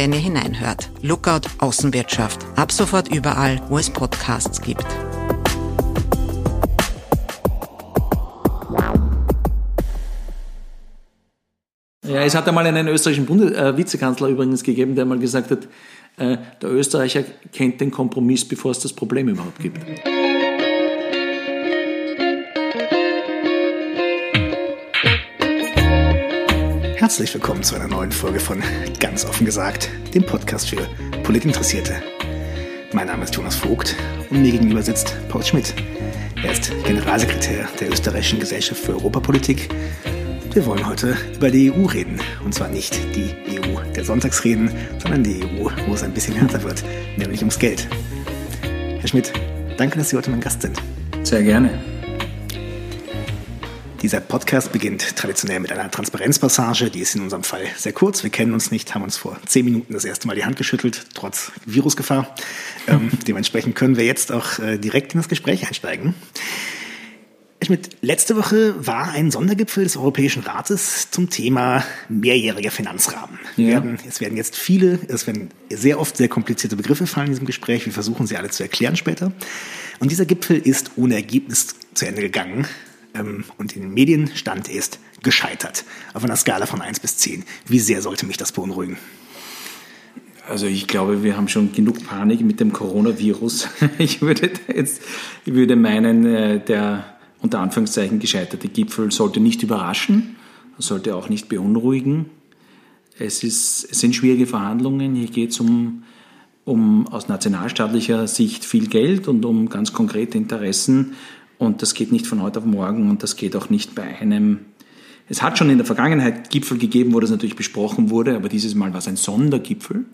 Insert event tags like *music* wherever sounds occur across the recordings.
wenn ihr hineinhört. Lookout Außenwirtschaft. Ab sofort überall, wo es Podcasts gibt. Ja, es hat einmal einen österreichischen Bundes äh, Vizekanzler übrigens gegeben, der mal gesagt hat, äh, der Österreicher kennt den Kompromiss, bevor es das Problem überhaupt gibt. Herzlich willkommen zu einer neuen Folge von Ganz offen gesagt, dem Podcast für Politinteressierte. Mein Name ist Jonas Vogt und mir gegenüber sitzt Paul Schmidt. Er ist Generalsekretär der Österreichischen Gesellschaft für Europapolitik. Wir wollen heute über die EU reden. Und zwar nicht die EU der Sonntagsreden, sondern die EU, wo es ein bisschen härter wird, nämlich ums Geld. Herr Schmidt, danke, dass Sie heute mein Gast sind. Sehr gerne. Dieser Podcast beginnt traditionell mit einer Transparenzpassage. Die ist in unserem Fall sehr kurz. Wir kennen uns nicht, haben uns vor zehn Minuten das erste Mal die Hand geschüttelt, trotz Virusgefahr. Ähm, *laughs* dementsprechend können wir jetzt auch äh, direkt in das Gespräch einsteigen. Schmidt, letzte Woche war ein Sondergipfel des Europäischen Rates zum Thema mehrjähriger Finanzrahmen. Ja. Werden, es werden jetzt viele, es werden sehr oft sehr komplizierte Begriffe fallen in diesem Gespräch. Wir versuchen sie alle zu erklären später. Und dieser Gipfel ist ohne Ergebnis zu Ende gegangen ähm, und in den Medien stand ist gescheitert. Auf einer Skala von 1 bis 10. Wie sehr sollte mich das beunruhigen? Also ich glaube, wir haben schon genug Panik mit dem Coronavirus. *laughs* Ich würde jetzt, ich würde meinen, äh, der unter Anführungszeichen gescheiterte Gipfel sollte nicht überraschen, sollte auch nicht beunruhigen. Es, ist, es sind schwierige Verhandlungen. Hier geht es um, um aus nationalstaatlicher Sicht viel Geld und um ganz konkrete Interessen. Und das geht nicht von heute auf morgen und das geht auch nicht bei einem. Es hat schon in der Vergangenheit Gipfel gegeben, wo das natürlich besprochen wurde, aber dieses Mal war es ein Sondergipfel.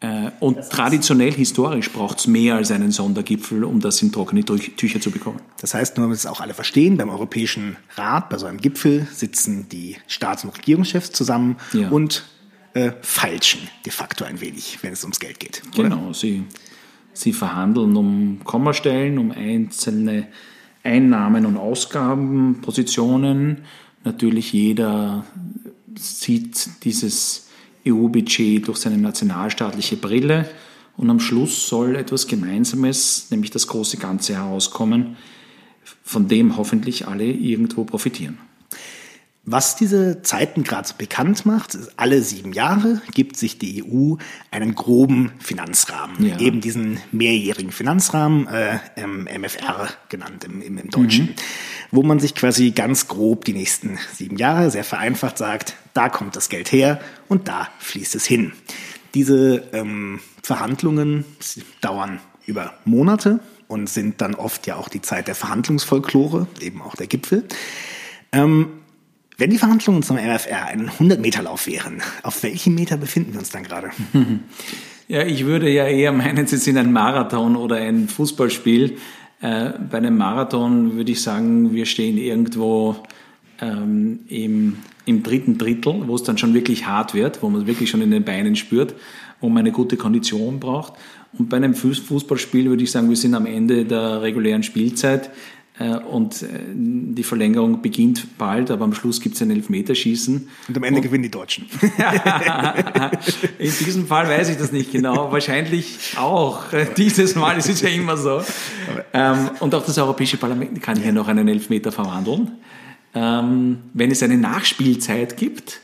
Äh, und das heißt, traditionell, historisch braucht es mehr als einen Sondergipfel, um das in trockene Tücher zu bekommen. Das heißt, nur damit es auch alle verstehen, beim Europäischen Rat, bei so einem Gipfel, sitzen die Staats- und Regierungschefs zusammen ja. und äh, feilschen de facto ein wenig, wenn es ums Geld geht. Oder? Genau, sie, sie verhandeln um Kommastellen, um einzelne Einnahmen- und Ausgabenpositionen. Natürlich jeder sieht dieses EU-Budget durch seine nationalstaatliche Brille und am Schluss soll etwas Gemeinsames, nämlich das große Ganze herauskommen, von dem hoffentlich alle irgendwo profitieren. Was diese Zeiten gerade bekannt macht, ist, alle sieben Jahre gibt sich die EU einen groben Finanzrahmen, ja. eben diesen mehrjährigen Finanzrahmen, äh, MFR genannt im, im, im Deutschen, mhm. wo man sich quasi ganz grob die nächsten sieben Jahre, sehr vereinfacht sagt, da kommt das Geld her und da fließt es hin. Diese ähm, Verhandlungen dauern über Monate und sind dann oft ja auch die Zeit der Verhandlungsfolklore, eben auch der Gipfel. Ähm, wenn die Verhandlungen zum MFR ein 100-Meter-Lauf wären, auf welchem Meter befinden wir uns dann gerade? *laughs* Ja, ich würde ja eher meinen, Sie sind ein Marathon oder ein Fußballspiel. Äh, bei einem Marathon würde ich sagen, wir stehen irgendwo ähm, im, im dritten Drittel, wo es dann schon wirklich hart wird, wo man es wirklich schon in den Beinen spürt, wo man eine gute Kondition braucht. Und bei einem Fußballspiel würde ich sagen, wir sind am Ende der regulären Spielzeit. Äh, und äh, die Verlängerung beginnt bald, aber am Schluss gibt es ein Elfmeterschießen. Und am Ende und, gewinnen die Deutschen. *laughs* In diesem Fall weiß ich das nicht genau. Wahrscheinlich auch. *laughs* Dieses Mal ist es ja immer so. Ähm, und auch das Europäische Parlament kann hier noch einen Elfmeter verwandeln. Ähm, wenn es eine Nachspielzeit gibt,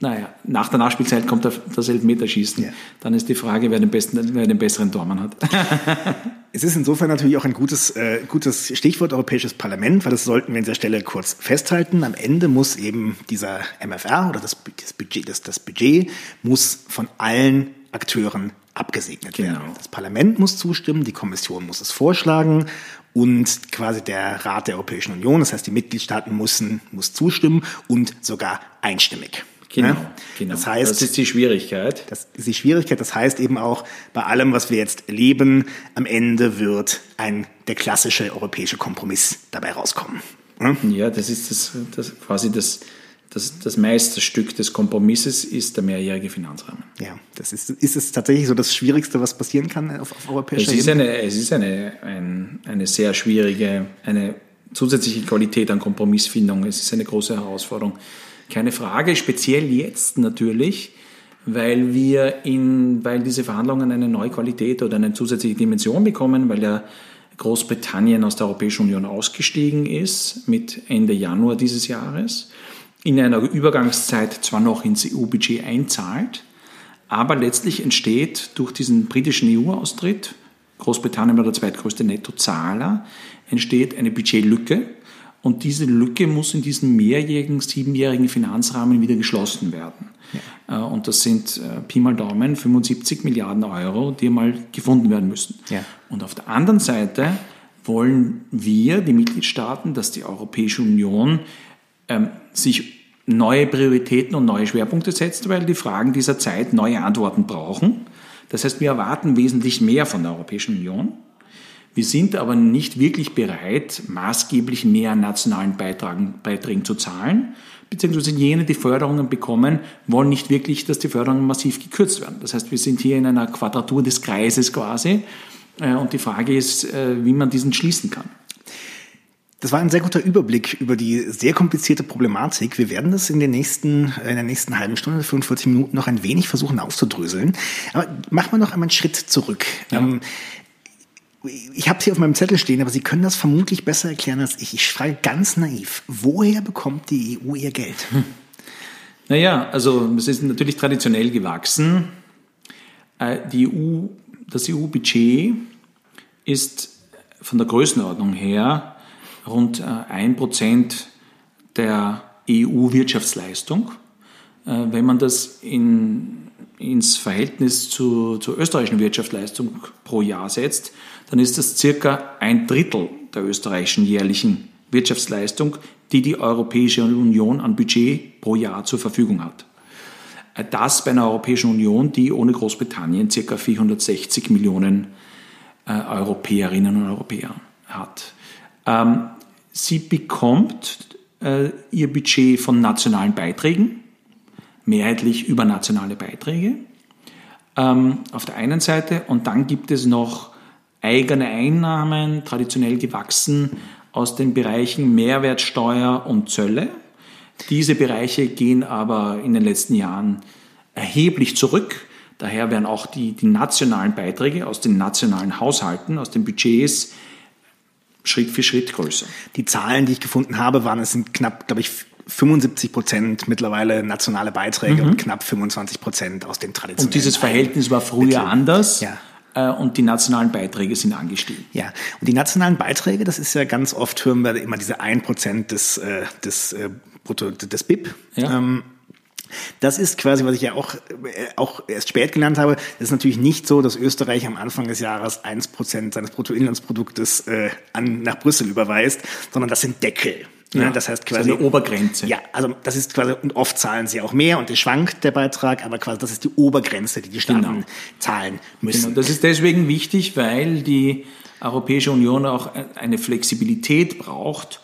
naja, nach der Nachspielzeit kommt das Elfmeterschießen. Ja. Dann ist die Frage, wer den, besten, wer den besseren Tormann hat. *laughs* es ist insofern natürlich auch ein gutes, äh, gutes Stichwort Europäisches Parlament, weil das sollten wir an dieser Stelle kurz festhalten. Am Ende muss eben dieser MFR oder das, das, Budget, das, das Budget muss von allen Akteuren abgesegnet genau. werden. Das Parlament muss zustimmen, die Kommission muss es vorschlagen und quasi der Rat der Europäischen Union, das heißt die Mitgliedstaaten müssen muss zustimmen und sogar einstimmig. Genau, ne? genau. Das heißt, das ist die Schwierigkeit. Das ist die Schwierigkeit. Das heißt eben auch, bei allem, was wir jetzt erleben, am Ende wird ein, der klassische europäische Kompromiss dabei rauskommen. Ne? Ja, das ist das, das quasi das, das, das Meisterstück des Kompromisses ist der mehrjährige Finanzrahmen. Ja, das ist, ist es tatsächlich so das Schwierigste, was passieren kann auf, auf europäischer es Ebene? Eine, es ist eine, ein, eine sehr schwierige, eine zusätzliche Qualität an Kompromissfindung. Es ist eine große Herausforderung. Keine Frage, speziell jetzt natürlich, weil wir in, weil diese Verhandlungen eine neue Qualität oder eine zusätzliche Dimension bekommen, weil ja Großbritannien aus der Europäischen Union ausgestiegen ist mit Ende Januar dieses Jahres in einer Übergangszeit zwar noch ins EU-Budget einzahlt, aber letztlich entsteht durch diesen britischen EU-Austritt, Großbritannien war der zweitgrößte Nettozahler, entsteht eine Budgetlücke und diese Lücke muss in diesem mehrjährigen, siebenjährigen Finanzrahmen wieder geschlossen werden. Ja. Äh, und das sind äh, Pi mal Daumen 75 Milliarden Euro, die mal gefunden werden müssen. Ja. Und auf der anderen Seite wollen wir, die Mitgliedstaaten, dass die Europäische Union ähm, sich neue Prioritäten und neue Schwerpunkte setzt, weil die Fragen dieser Zeit neue Antworten brauchen. Das heißt, wir erwarten wesentlich mehr von der Europäischen Union. Wir sind aber nicht wirklich bereit, maßgeblich mehr an nationalen Beitragen, Beiträgen zu zahlen, beziehungsweise jene, die Förderungen bekommen, wollen nicht wirklich, dass die Förderungen massiv gekürzt werden. Das heißt, wir sind hier in einer Quadratur des Kreises quasi. Äh, und die Frage ist, äh, wie man diesen schließen kann. Das war ein sehr guter Überblick über die sehr komplizierte Problematik. Wir werden das in, den nächsten, in der nächsten halben Stunde, 45 Minuten, noch ein wenig versuchen aufzudröseln. Aber machen wir noch einmal einen Schritt zurück. Ja. Ähm, ich habe es hier auf meinem Zettel stehen, aber Sie können das vermutlich besser erklären als ich. Ich frage ganz naiv, woher bekommt die EU ihr Geld? Hm. Naja, also es ist natürlich traditionell gewachsen. Äh, die EU, das EU-Budget ist von der Größenordnung her rund äh, ein Prozent der EU-Wirtschaftsleistung. Äh, wenn man das in, ins Verhältnis zu, zur österreichischen Wirtschaftsleistung pro Jahr setzt, dann ist das circa ein Drittel der österreichischen jährlichen Wirtschaftsleistung, die die Europäische Union an Budget pro Jahr zur Verfügung hat. Äh, das bei einer Europäischen Union, die ohne Großbritannien circa 460 Millionen Europäerinnen und Europäer hat. Ähm, sie bekommt äh, ihr Budget von nationalen Beiträgen, mehrheitlich über nationale Beiträge ähm, auf der einen Seite und dann gibt es noch eigene Einnahmen, traditionell gewachsen aus den Bereichen Mehrwertsteuer und Zölle. Diese Bereiche gehen aber in den letzten Jahren erheblich zurück. Daher werden auch die, die nationalen Beiträge aus den nationalen Haushalten, aus den Budgets Schritt für Schritt größer. Die Zahlen, die ich gefunden habe, waren es sind knapp, glaube ich, 75 Prozent mittlerweile nationale Beiträge mhm. und knapp 25 Prozent aus den traditionellen. Und dieses Verhältnis war früher Mitteln. anders. Ja. Äh, und die nationalen Beiträge sind angestiegen. Ja, und die nationalen Beiträge, das ist ja ganz oft, hören wir immer diese 1% des, äh, des, äh, Brutto, des BIP. Ja. Ähm, das ist quasi, was ich ja auch, äh, auch erst spät gelernt habe. Das ist natürlich nicht so, dass Österreich am Anfang des Jahres eins Prozent seines Bruttoinlandsproduktes äh, an, nach Brüssel überweist, sondern das sind Deckel. Ja, ja, das heißt quasi. Ist eine Obergrenze. Ja, also das ist quasi, und oft zahlen sie auch mehr und es schwankt der Beitrag, aber quasi das ist die Obergrenze, die die Staaten genau. zahlen müssen. Genau. Das ist deswegen wichtig, weil die Europäische Union auch eine Flexibilität braucht,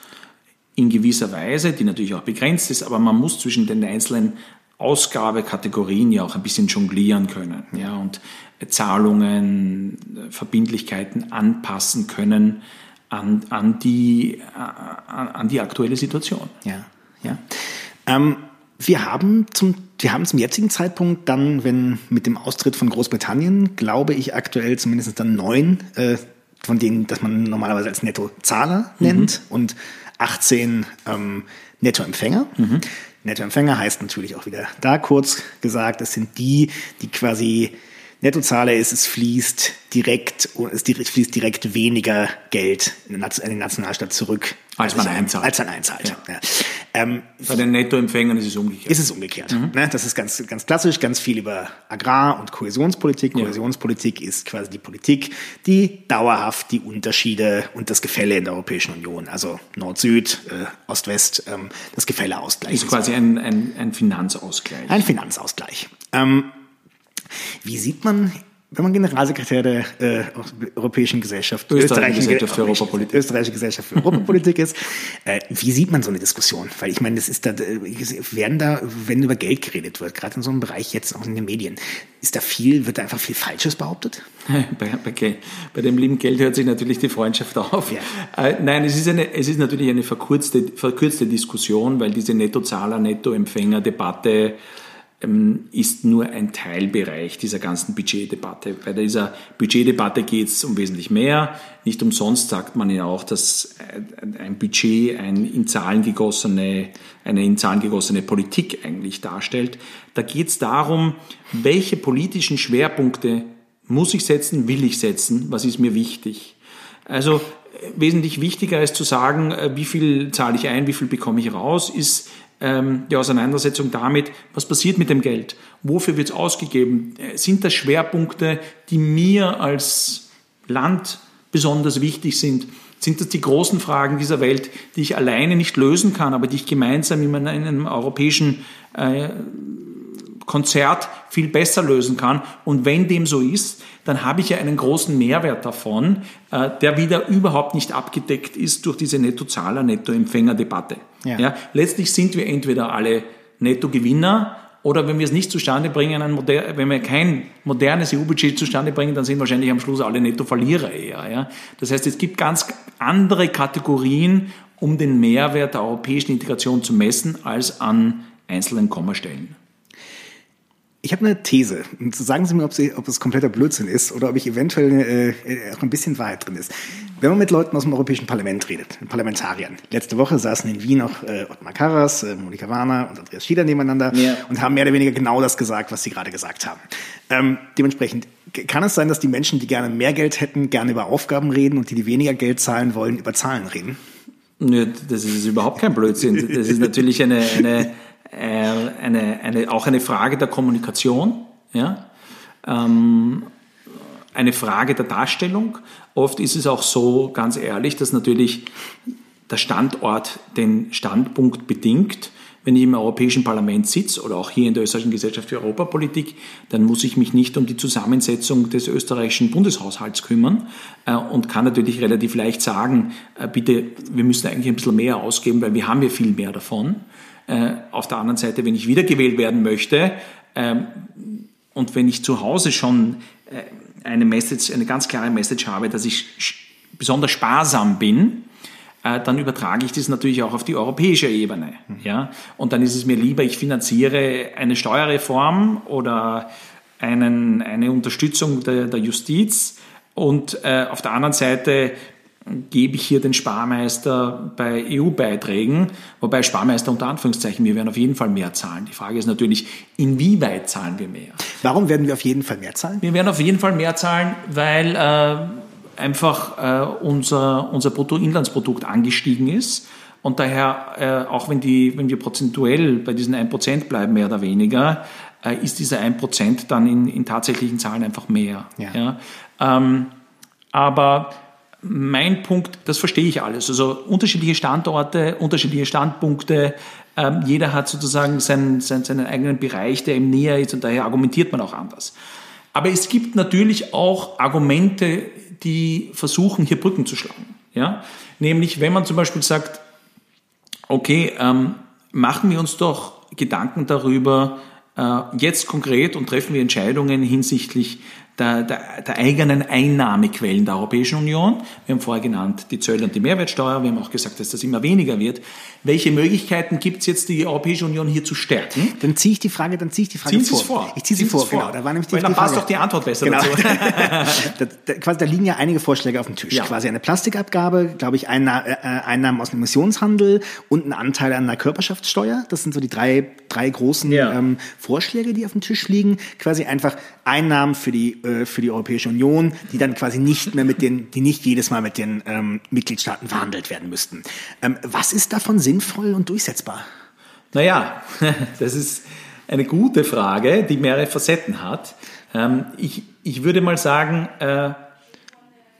in gewisser Weise, die natürlich auch begrenzt ist, aber man muss zwischen den einzelnen Ausgabekategorien ja auch ein bisschen jonglieren können ja, und Zahlungen, Verbindlichkeiten anpassen können an, an, die, an, an die aktuelle Situation. Ja, ja. Ähm, wir haben zum wir haben zum jetzigen Zeitpunkt dann, wenn mit dem Austritt von Großbritannien, glaube ich, aktuell zumindest dann neun, äh, von denen, dass man normalerweise als Nettozahler nennt mhm. und 18 ähm, Nettoempfänger. Mhm. Nettoempfänger heißt natürlich auch wieder da kurz gesagt, das sind die, die quasi Nettozahler ist, es fließt direkt, es fließt direkt weniger Geld in den Nationalstaat zurück. Als man einzahlt. Als man einzahlt. Ja. Ja. Ähm, Bei den Nettoempfängern ist es umgekehrt. Ist es umgekehrt. Mhm. Ne? Das ist ganz, ganz klassisch, ganz viel über Agrar- und Kohäsionspolitik. Kohäsionspolitik ist quasi die Politik, die dauerhaft die Unterschiede und das Gefälle in der Europäischen Union, also Nord-Süd, äh, Ost-West, ähm, das Gefälle ausgleicht. Ist quasi ein, ein, ein Finanzausgleich. Ein Finanzausgleich. Ähm, wie sieht man wenn man Generalsekretär der äh, Europäischen Gesellschaft, Österreichische Gesellschaft für Europapolitik, Österreichische Gesellschaft für Europapolitik ist, äh, wie sieht man so eine Diskussion? Weil ich meine, das ist da, werden da, wenn über Geld geredet wird, gerade in so einem Bereich jetzt auch in den Medien, ist da viel, wird da einfach viel Falsches behauptet? *laughs* Bei, bei, bei dem lieben Geld hört sich natürlich die Freundschaft auf. Ja. Äh, nein, es ist, eine, es ist natürlich eine verkürzte, verkürzte Diskussion, weil diese Nettozahler, Nettoempfänger-Debatte ist nur ein Teilbereich dieser ganzen Budgetdebatte. Bei dieser Budgetdebatte geht es um wesentlich mehr. Nicht umsonst sagt man ja auch, dass ein Budget ein in Zahlen gegossene, eine in Zahlen gegossene Politik eigentlich darstellt. Da geht es darum, welche politischen Schwerpunkte muss ich setzen, will ich setzen, was ist mir wichtig. Also wesentlich wichtiger als zu sagen, äh, wie viel zahle ich ein, wie viel bekomme ich raus, ist ähm, die Auseinandersetzung damit, was passiert mit dem Geld, wofür wird es ausgegeben, äh, sind das Schwerpunkte, die mir als Land besonders wichtig sind, sind das die großen Fragen dieser Welt, die ich alleine nicht lösen kann, aber die ich gemeinsam in einem europäischen äh, Konzert viel besser lösen kann. Und wenn dem so ist, dann habe ich ja einen großen Mehrwert davon, äh, der wieder überhaupt nicht abgedeckt ist durch diese Nettozahler, Nettoempfänger-Debatte. Ja. ja. letztlich sind wir entweder alle Nettogewinner oder wenn wir es nicht zustande bringen, wenn wir kein modernes EU-Budget zustande bringen, dann sind wahrscheinlich am Schluss alle Nettoverlierer eher. Ja? Das heißt, es gibt ganz andere Kategorien, um den Mehrwert der europäischen Integration zu messen, als an einzelnen Kommastellen. Ich habe eine These. Und sagen Sie mir, ob, Sie, ob es kompletter Blödsinn ist oder ob ich eventuell äh, auch ein bisschen Wahrheit drin ist. Wenn man mit Leuten aus dem Europäischen Parlament redet, mit Parlamentariern. Letzte Woche saßen in Wien auch äh, Ottmar Karas, äh, Monika Warner und Andreas Schieder nebeneinander ja. und haben mehr oder weniger genau das gesagt, was Sie gerade gesagt haben. Ähm, dementsprechend kann es sein, dass die Menschen, die gerne mehr Geld hätten, gerne über Aufgaben reden und die, die weniger Geld zahlen wollen, über Zahlen reden? Nö, das ist überhaupt kein Blödsinn. Das ist natürlich eine, eine äh, eine, eine, auch eine Frage der Kommunikation, ja? Ähm, eine Frage der Darstellung. Oft ist es auch so, ganz ehrlich, dass natürlich der Standort den Standpunkt bedingt. Wenn ich im Europäischen Parlament sitze oder auch hier in der Österreichischen Gesellschaft für Europapolitik, dann muss ich mich nicht um die Zusammensetzung des österreichischen Bundeshaushalts kümmern äh, und kann natürlich relativ leicht sagen, äh, bitte, wir müssen eigentlich ein bisschen mehr ausgeben, weil wir haben ja viel mehr davon. Äh, auf der anderen Seite, wenn ich wiedergewählt werden möchte ähm, und wenn ich zu Hause schon äh, eine Message, eine ganz klare Message habe, dass ich besonders sparsam bin, äh, dann übertrage ich das natürlich auch auf die europäische Ebene. Mhm. Ja? Und dann ist es mir lieber, ich finanziere eine Steuerreform oder einen, eine Unterstützung der, der Justiz und äh, auf der anderen Seite gebe ich hier den Sparmeister bei EU-Beiträgen, wobei Sparmeister unter Anführungszeichen, wir werden auf jeden Fall mehr zahlen. Die Frage ist natürlich, inwieweit zahlen wir mehr? Warum werden wir auf jeden Fall mehr zahlen? Wir werden auf jeden Fall mehr zahlen, weil äh, einfach äh, unser, unser Bruttoinlandsprodukt angestiegen ist. Und daher, äh, auch wenn, die, wenn wir prozentuell bei diesen 1% bleiben, mehr oder weniger, äh, ist dieser 1% dann in, in tatsächlichen Zahlen einfach mehr. Ja. ja? Ähm, aber mein Punkt, das verstehe ich alles. Also unterschiedliche Standorte, unterschiedliche Standpunkte. Ähm, jeder hat sozusagen seinen, seinen, seinen eigenen Bereich, der ihm näher ist und daher argumentiert man auch anders. Aber es gibt natürlich auch Argumente, die versuchen, hier Brücken zu schlagen. Ja? Nämlich, wenn man zum Beispiel sagt, okay, ähm, machen wir uns doch Gedanken darüber, äh, jetzt konkret und treffen wir Entscheidungen hinsichtlich der, der, der eigenen Einnahmequellen der Europäischen Union. Wir haben vorher genannt die Zölle und die Mehrwertsteuer. Wir haben auch gesagt, dass das immer weniger wird. Welche Möglichkeiten gibt es jetzt, die Europäische Union hier zu stärken? Dann ziehe ich die Frage, dann ziehe ich die Frage Ziehen vor. Vor. Ich ziehe sie vor, es genau. Da war nämlich die, Weil dann Frage. passt doch die Antwort besser Genau. dazu. *laughs* da, da, quasi, da liegen ja einige Vorschläge auf dem Tisch. Ja. Quasi eine Plastikabgabe, glaube ich, Einna äh, Einnahmen aus dem Emissionshandel und ein Anteil an der Körperschaftssteuer. Das sind so die drei, drei großen Ja. ähm, Vorschläge, die auf dem Tisch liegen. Quasi einfach Einnahmen für die, äh, für die Europäische Union, die dann quasi nicht mehr mit den, die nicht jedes Mal mit den ähm, Mitgliedstaaten verhandelt werden müssten. Ähm, was ist davon sinnvoll und durchsetzbar? Naja, *laughs* das ist eine gute Frage, die mehrere Facetten hat. Ähm, ich, ich würde mal sagen, äh,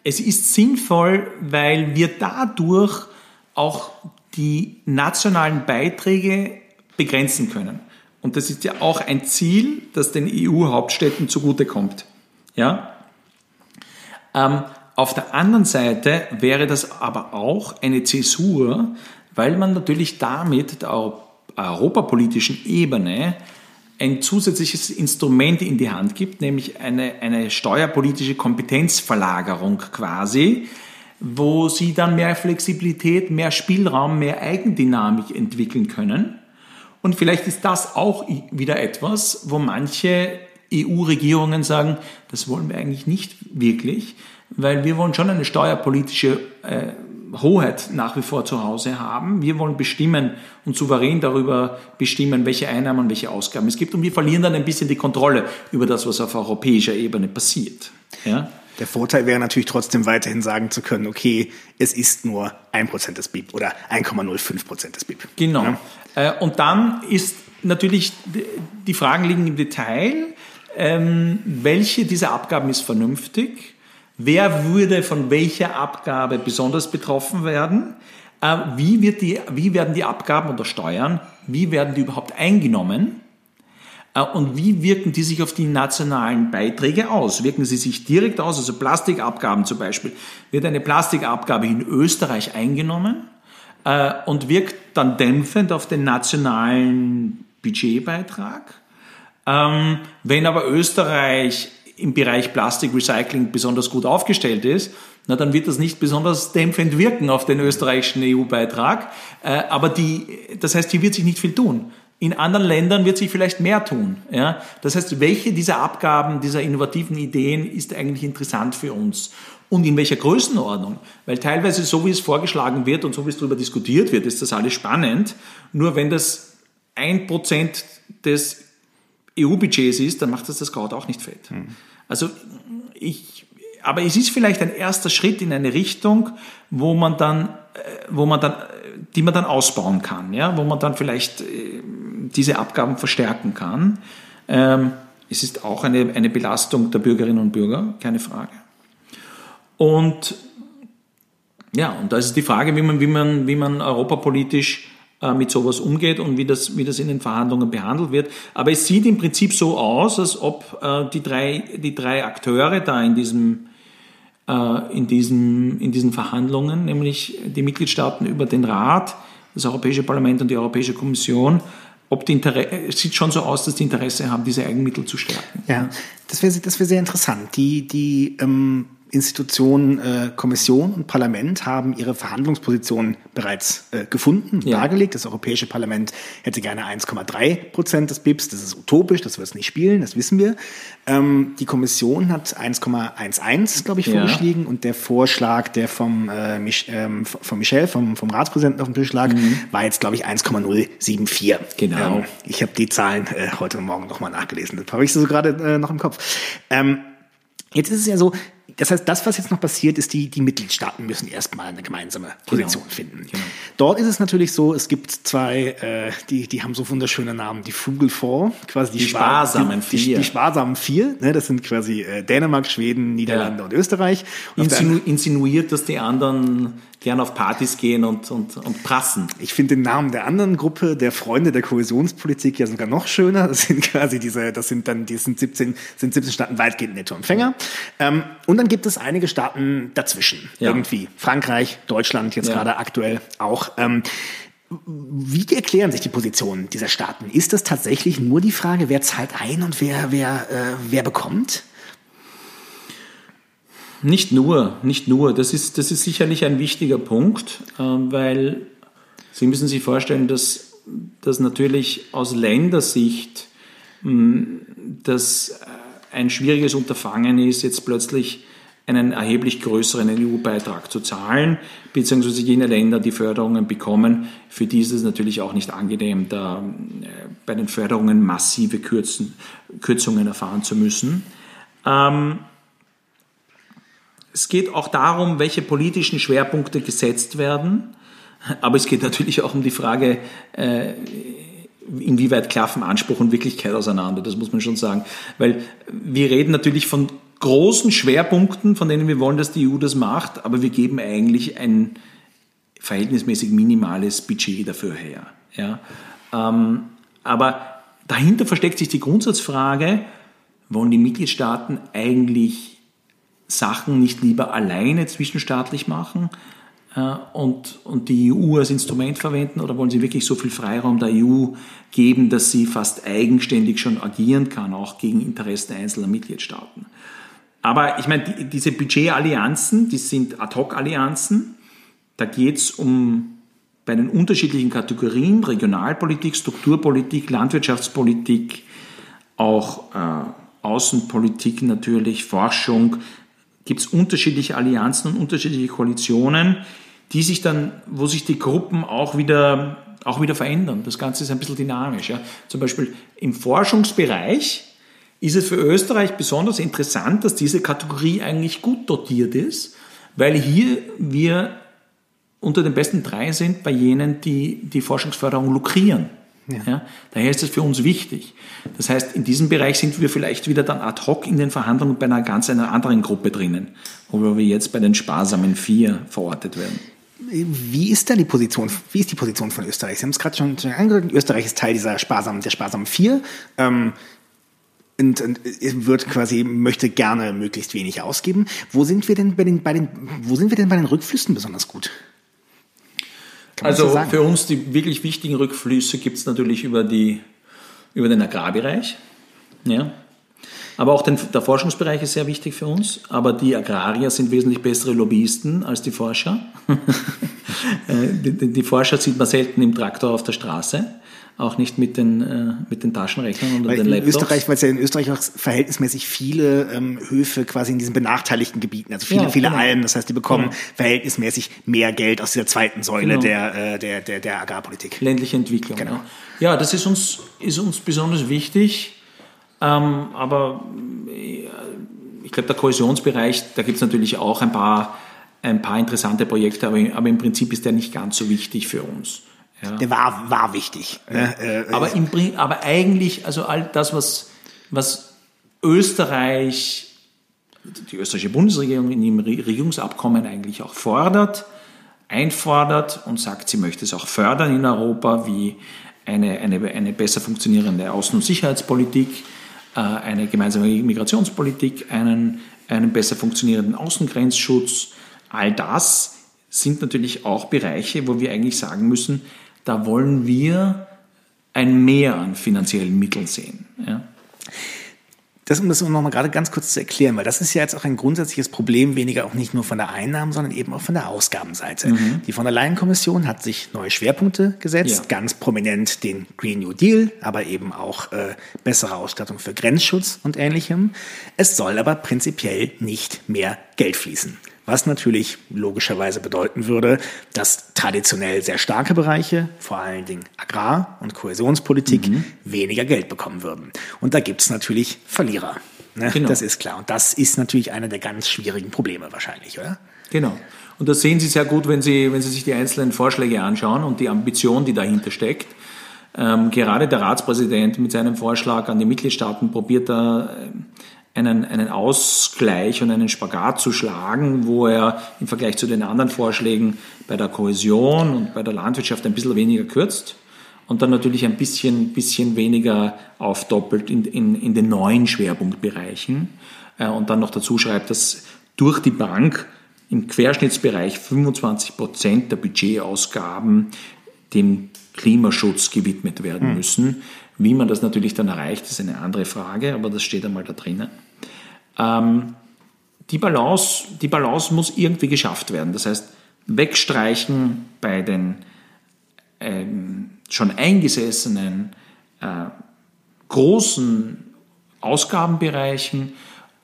es ist sinnvoll, weil wir dadurch auch die nationalen Beiträge begrenzen können. Und das ist ja auch ein Ziel, das den EU-Hauptstädten zugutekommt. Ja? Ähm, auf der anderen Seite wäre das aber auch eine Zäsur, weil man natürlich damit der Euro- europapolitischen Ebene ein zusätzliches Instrument in die Hand gibt, nämlich eine, eine steuerpolitische Kompetenzverlagerung quasi, wo sie dann mehr Flexibilität, mehr Spielraum, mehr Eigendynamik entwickeln können. Und vielleicht ist das auch wieder etwas, wo manche EU-Regierungen sagen, das wollen wir eigentlich nicht wirklich, weil wir wollen schon eine steuerpolitische äh, Hoheit nach wie vor zu Hause haben. Wir wollen bestimmen und souverän darüber bestimmen, welche Einnahmen und welche Ausgaben es gibt. Und wir verlieren dann ein bisschen die Kontrolle über das, was auf europäischer Ebene passiert. Ja? Der Vorteil wäre natürlich trotzdem weiterhin sagen zu können, okay, es ist nur 1% des BIP oder 1,05% des BIP. Genau. Ja. Äh, Und dann ist natürlich, die Fragen liegen im Detail. Ähm, welche dieser Abgaben ist vernünftig? Wer würde von welcher Abgabe besonders betroffen werden? Äh, Wie, wird die, wie werden die Abgaben oder Steuern, wie werden die überhaupt eingenommen? Äh, Und wie wirken die sich auf die nationalen Beiträge aus? Wirken sie sich direkt aus? Also Plastikabgaben zum Beispiel. Wird eine Plastikabgabe in Österreich eingenommen äh, und wirkt dann dämpfend auf den nationalen Budgetbeitrag? Ähm, wenn aber Österreich im Bereich Plastikrecycling besonders gut aufgestellt ist, na, dann wird das nicht besonders dämpfend wirken auf den österreichischen EU-Beitrag. Äh, aber die, das heißt, hier wird sich nicht viel tun. In anderen Ländern wird sich vielleicht mehr tun. Ja? Das heißt, welche dieser Abgaben, dieser innovativen Ideen ist eigentlich interessant für uns? Und in welcher Größenordnung? Weil teilweise, so wie es vorgeschlagen wird und so wie es darüber diskutiert wird, ist das alles spannend. Nur wenn das ein Prozent des EU-Budgets ist, dann macht das das Kraut auch nicht fett. Also ich, aber es ist vielleicht ein erster Schritt in eine Richtung, wo man dann, äh, wo man dann, äh, die man dann ausbauen kann, ja, wo man dann vielleicht äh, diese Abgaben verstärken kann. Ähm, es ist auch eine, eine Belastung der Bürgerinnen und Bürger, keine Frage. Und ja, und da ist die Frage, wie man, wie man, wie man europapolitisch mit sowas umgeht und wie das, wie das in den Verhandlungen behandelt wird. Aber es sieht im Prinzip so aus, als ob äh, die, drei, die drei Akteure da in diesem äh, in, diesen, in diesen Verhandlungen, nämlich die Mitgliedstaaten über den Rat, das Europäische Parlament und die Europäische Kommission, ob die es sieht schon so aus, dass die Interesse haben, diese Eigenmittel zu stärken. Ja, das wäre das wär sehr interessant. Die, die ähm, Institutionen äh, Kommission und Parlament haben ihre Verhandlungsposition bereits äh, gefunden, Ja. dargelegt. Das Europäische Parlament hätte gerne 1,3 Prozent des BIPs. Das ist utopisch, das wird es nicht spielen, das wissen wir. Ähm, die Kommission hat 1,11, glaube ich, Ja. vorgeschlagen und der Vorschlag, der vom, äh, Mich, ähm, von Michel, vom, vom Ratspräsidenten auf dem Tisch lag, war jetzt, glaube ich, 1,074. Mhm. Genau. Ähm, ich habe die Zahlen äh, heute Morgen nochmal nachgelesen. Das habe ich so gerade äh, noch im Kopf. Ähm, jetzt ist es ja so, das heißt, das, was jetzt noch passiert, ist, die, die Mitgliedstaaten müssen erstmal eine gemeinsame Position finden. Genau. Dort ist es natürlich so, es gibt zwei, äh, die, die haben so wunderschöne Namen, die Frugal Four, quasi die, Die Spar- sparsamen die, die, Vier. die sparsamen Vier, ne, das sind quasi äh, Dänemark, Schweden, Niederlande Ja. und Österreich. Und der Insinu insinuiert, dass die anderen gern auf Partys gehen und, und, und prassen. Ich finde den Namen der anderen Gruppe, der Freunde der Kohäsionspolitik, ja sogar noch schöner. Das sind quasi diese, das sind dann, die sind 17, sind 17 Staaten weitgehend Nettoempfänger. Ähm, und dann gibt es einige Staaten dazwischen. Ja. Irgendwie. Frankreich, Deutschland jetzt Ja. gerade aktuell auch. Ähm, wie erklären sich die Positionen dieser Staaten? Ist das tatsächlich nur die Frage, wer zahlt ein und wer, wer, äh, wer bekommt? Nicht nur, nicht nur. Das ist, das ist sicherlich ein wichtiger Punkt, äh, weil Sie müssen sich vorstellen, dass, dass natürlich aus Ländersicht hm, das ein schwieriges Unterfangen ist, jetzt plötzlich einen erheblich größeren EU-Beitrag zu zahlen, beziehungsweise jene Länder, die Förderungen bekommen, für die ist es natürlich auch nicht angenehm, da äh, bei den Förderungen massive Kürzen, Kürzungen erfahren zu müssen. Ähm, es geht auch darum, welche politischen Schwerpunkte gesetzt werden, aber es geht natürlich auch um die Frage, äh, inwieweit klaffen Anspruch und Wirklichkeit auseinander, das muss man schon sagen. Weil wir reden natürlich von großen Schwerpunkten, von denen wir wollen, dass die EU das macht, aber wir geben eigentlich ein verhältnismäßig minimales Budget dafür her. Ja? Ähm, aber dahinter versteckt sich die Grundsatzfrage, wollen die Mitgliedstaaten eigentlich Sachen nicht lieber alleine zwischenstaatlich machen, äh, und, und die EU als Instrument verwenden oder wollen Sie wirklich so viel Freiraum der EU geben, dass sie fast eigenständig schon agieren kann, auch gegen Interessen einzelner Mitgliedstaaten? Aber ich meine, die, diese Budgetallianzen, die sind Ad-hoc-Allianzen. Da geht es um bei den unterschiedlichen Kategorien Regionalpolitik, Strukturpolitik, Landwirtschaftspolitik, auch äh, Außenpolitik natürlich, Forschung, gibt es unterschiedliche Allianzen und unterschiedliche Koalitionen, die sich dann, wo sich die Gruppen auch wieder, auch wieder verändern. Das Ganze ist ein bisschen dynamisch. Ja. Zum Beispiel im Forschungsbereich ist es für Österreich besonders interessant, dass diese Kategorie eigentlich gut dotiert ist, weil hier wir unter den besten drei sind bei jenen, die die Forschungsförderung lukrieren. Ja. ja. daher ist es für uns wichtig. Das heißt, in diesem Bereich sind wir vielleicht wieder dann ad hoc in den Verhandlungen bei einer ganz einer anderen Gruppe drinnen, wo wir jetzt bei den sparsamen vier verortet werden. Wie ist denn die Position, wie ist die Position von Österreich? Sie haben es gerade schon, schon angedeutet, Österreich ist Teil dieser sparsamen, der sparsamen vier. Ähm, und, und wird quasi möchte gerne möglichst wenig ausgeben. Wo sind wir denn bei den, bei den wo sind wir denn bei den Rückflüssen besonders gut? Also so für uns die wirklich wichtigen Rückflüsse gibt es natürlich über, die, über den Agrarbereich. Ja. Aber auch den, der Forschungsbereich ist sehr wichtig für uns. Aber die Agrarier sind wesentlich bessere Lobbyisten als die Forscher. *laughs* Äh, die, die, Forscher sieht man selten im Traktor auf der Straße. Auch nicht mit den, äh, mit den Taschenrechnern oder weil den Laptops. Österreich, weil es ja in Österreich auch verhältnismäßig viele ähm, Höfe quasi in diesen benachteiligten Gebieten, also viele, ja, viele genau. Almen, das heißt, die bekommen genau. verhältnismäßig mehr Geld aus dieser zweiten Säule genau. der, äh, der, der, der Agrarpolitik. Ländliche Entwicklung. Genau. Ja, ja das ist uns, ist uns besonders wichtig. Ähm, aber äh, ich glaube, der Kohäsionsbereich, da gibt es natürlich auch ein paar, ein paar interessante Projekte, aber, aber im Prinzip ist der nicht ganz so wichtig für uns. Ja. Der war, war wichtig. Ja. Äh, äh, aber, im, aber eigentlich, also all das, was, was Österreich, die österreichische Bundesregierung in ihrem Regierungsabkommen eigentlich auch fordert, einfordert und sagt, sie möchte es auch fördern in Europa, wie eine, eine, eine besser funktionierende Außen- und Sicherheitspolitik, äh, eine gemeinsame Migrationspolitik, einen, einen besser funktionierenden Außengrenzschutz. All das sind natürlich auch Bereiche, wo wir eigentlich sagen müssen, da wollen wir ein Mehr an finanziellen Mitteln sehen. Ja? Das, um das noch mal gerade ganz kurz zu erklären, weil das ist ja jetzt auch ein grundsätzliches Problem, weniger auch nicht nur von der Einnahmen, sondern eben auch von der Ausgabenseite. Mhm. Die von der Leyen-Kommission hat sich neue Schwerpunkte gesetzt, ja. ganz prominent den Green New Deal, aber eben auch äh, bessere Ausstattung für Grenzschutz und ähnlichem. Es soll aber prinzipiell nicht mehr Geld fließen was natürlich logischerweise bedeuten würde, dass traditionell sehr starke Bereiche, vor allen Dingen Agrar- und Kohäsionspolitik, mhm. weniger Geld bekommen würden. Und da gibt es natürlich Verlierer. Ne? Genau. Das ist klar. Und das ist natürlich einer der ganz schwierigen Probleme wahrscheinlich, oder? Genau. Und das sehen Sie sehr gut, wenn Sie, wenn Sie sich die einzelnen Vorschläge anschauen und die Ambition, die dahinter steckt. Ähm, gerade der Ratspräsident mit seinem Vorschlag an die Mitgliedstaaten probiert da einen, einen Ausgleich und einen Spagat zu schlagen, wo er im Vergleich zu den anderen Vorschlägen bei der Kohäsion und bei der Landwirtschaft ein bisschen weniger kürzt und dann natürlich ein bisschen, bisschen weniger aufdoppelt in, in, in den neuen Schwerpunktbereichen äh, und dann noch dazu schreibt, dass durch die Bank im Querschnittsbereich 25 Prozent der Budgetausgaben dem Klimaschutz gewidmet werden hm. müssen. Wie man das natürlich dann erreicht, ist eine andere Frage, aber das steht einmal da drinnen. Ähm, die Balance, die Balance muss irgendwie geschafft werden. Das heißt, wegstreichen bei den ähm, schon eingesessenen äh, großen Ausgabenbereichen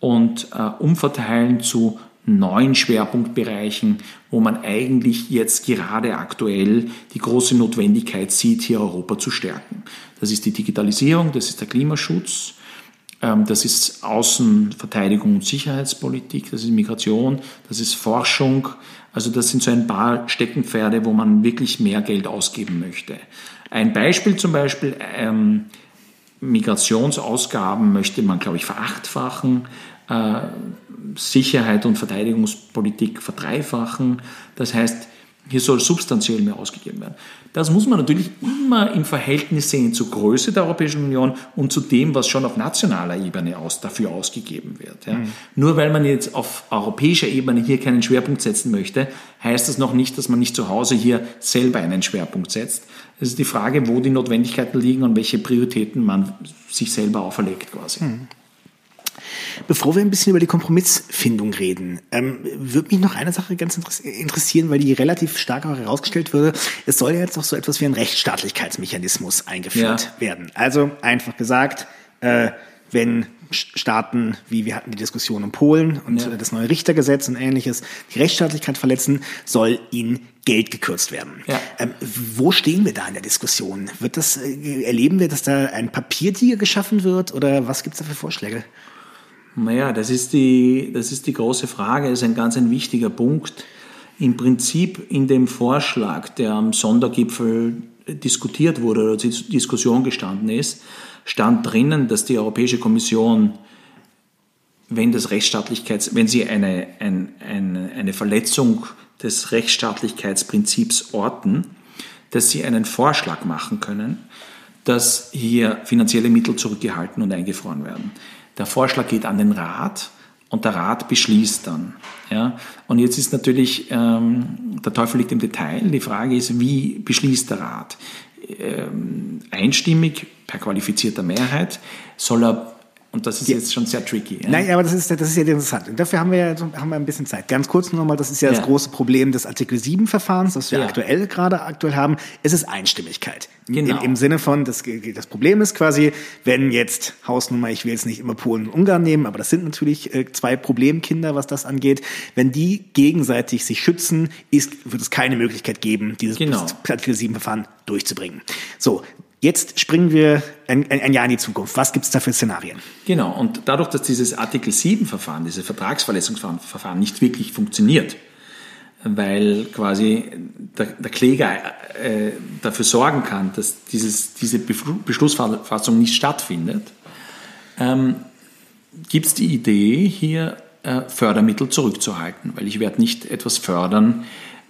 und äh, umverteilen zu neuen Schwerpunktbereichen, wo man eigentlich jetzt gerade aktuell die große Notwendigkeit sieht, hier Europa zu stärken. Das ist die Digitalisierung, das ist der Klimaschutz, das ist Außenverteidigung und Sicherheitspolitik, das ist Migration, das ist Forschung. Also das sind so ein paar Steckenpferde, wo man wirklich mehr Geld ausgeben möchte. Ein Beispiel zum Beispiel, ähm, Migrationsausgaben möchte man, glaube ich, verachtfachen, äh, Sicherheit und Verteidigungspolitik verdreifachen. Das heißt, hier soll substanziell mehr ausgegeben werden. Das muss man natürlich immer im Verhältnis sehen zur Größe der Europäischen Union und zu dem, was schon auf nationaler Ebene aus, dafür ausgegeben wird. Ja. Mhm. Nur weil man jetzt auf europäischer Ebene hier keinen Schwerpunkt setzen möchte, heißt das noch nicht, dass man nicht zu Hause hier selber einen Schwerpunkt setzt. Es ist die Frage, wo die Notwendigkeiten liegen und welche Prioritäten man sich selber auferlegt quasi. Mhm. Bevor wir ein bisschen über die Kompromissfindung reden, ähm, würde mich noch eine Sache ganz interessieren, weil die relativ stark auch herausgestellt wurde. Es soll ja jetzt auch so etwas wie ein Rechtsstaatlichkeitsmechanismus eingeführt ja. werden. Also einfach gesagt, äh, wenn Staaten, wie wir hatten die Diskussion um Polen und ja. das neue Richtergesetz und ähnliches, die Rechtsstaatlichkeit verletzen, soll ihnen Geld gekürzt werden. Ja. Ähm, wo stehen wir da in der Diskussion? Wird das, äh, erleben wir, dass da ein Papiertiger geschaffen wird oder was gibt es da für Vorschläge? Naja, das ist die, das ist die große Frage, das ist ein ganz ein wichtiger Punkt. Im Prinzip in dem Vorschlag, der am Sondergipfel diskutiert wurde oder zur Diskussion gestanden ist, stand drinnen, dass die Europäische Kommission, wenn das Rechtsstaatlichkeits, wenn sie eine, ein, eine, eine Verletzung des Rechtsstaatlichkeitsprinzips orten, dass sie einen Vorschlag machen können, dass hier finanzielle Mittel zurückgehalten und eingefroren werden. Der Vorschlag geht an den Rat und der Rat beschließt dann. Ja? Und jetzt ist natürlich, ähm, der Teufel liegt im Detail. Die Frage ist, wie beschließt der Rat? Ähm, einstimmig, per qualifizierter Mehrheit, soll er und das ist ja. jetzt schon sehr tricky. Ja? Nein, aber das ist, das ist ja interessant. Und dafür haben wir ja haben wir ein bisschen Zeit. Ganz kurz nochmal, das ist ja, ja. das große Problem des Artikel 7 Verfahrens, das wir aktuell gerade aktuell haben. Es ist Einstimmigkeit. Genau. Im, Im Sinne von, das, das Problem ist quasi, wenn jetzt Hausnummer, ich will jetzt nicht immer Polen und Ungarn nehmen, aber das sind natürlich äh, zwei Problemkinder, was das angeht. Wenn die gegenseitig sich schützen, ist, wird es keine Möglichkeit geben, dieses genau. Artikel 7 Verfahren durchzubringen. So, Jetzt springen wir ein, ein, Jahr in die Zukunft. Was gibt es da für Szenarien? Genau, und dadurch, dass dieses Artikel 7-Verfahren, dieses Vertragsverletzungsverfahren nicht wirklich funktioniert, weil quasi der, der Kläger äh, dafür sorgen kann, dass dieses, diese Beschlussfassung nicht stattfindet, ähm, gibt es die Idee, hier äh, Fördermittel zurückzuhalten, weil ich werde nicht etwas fördern,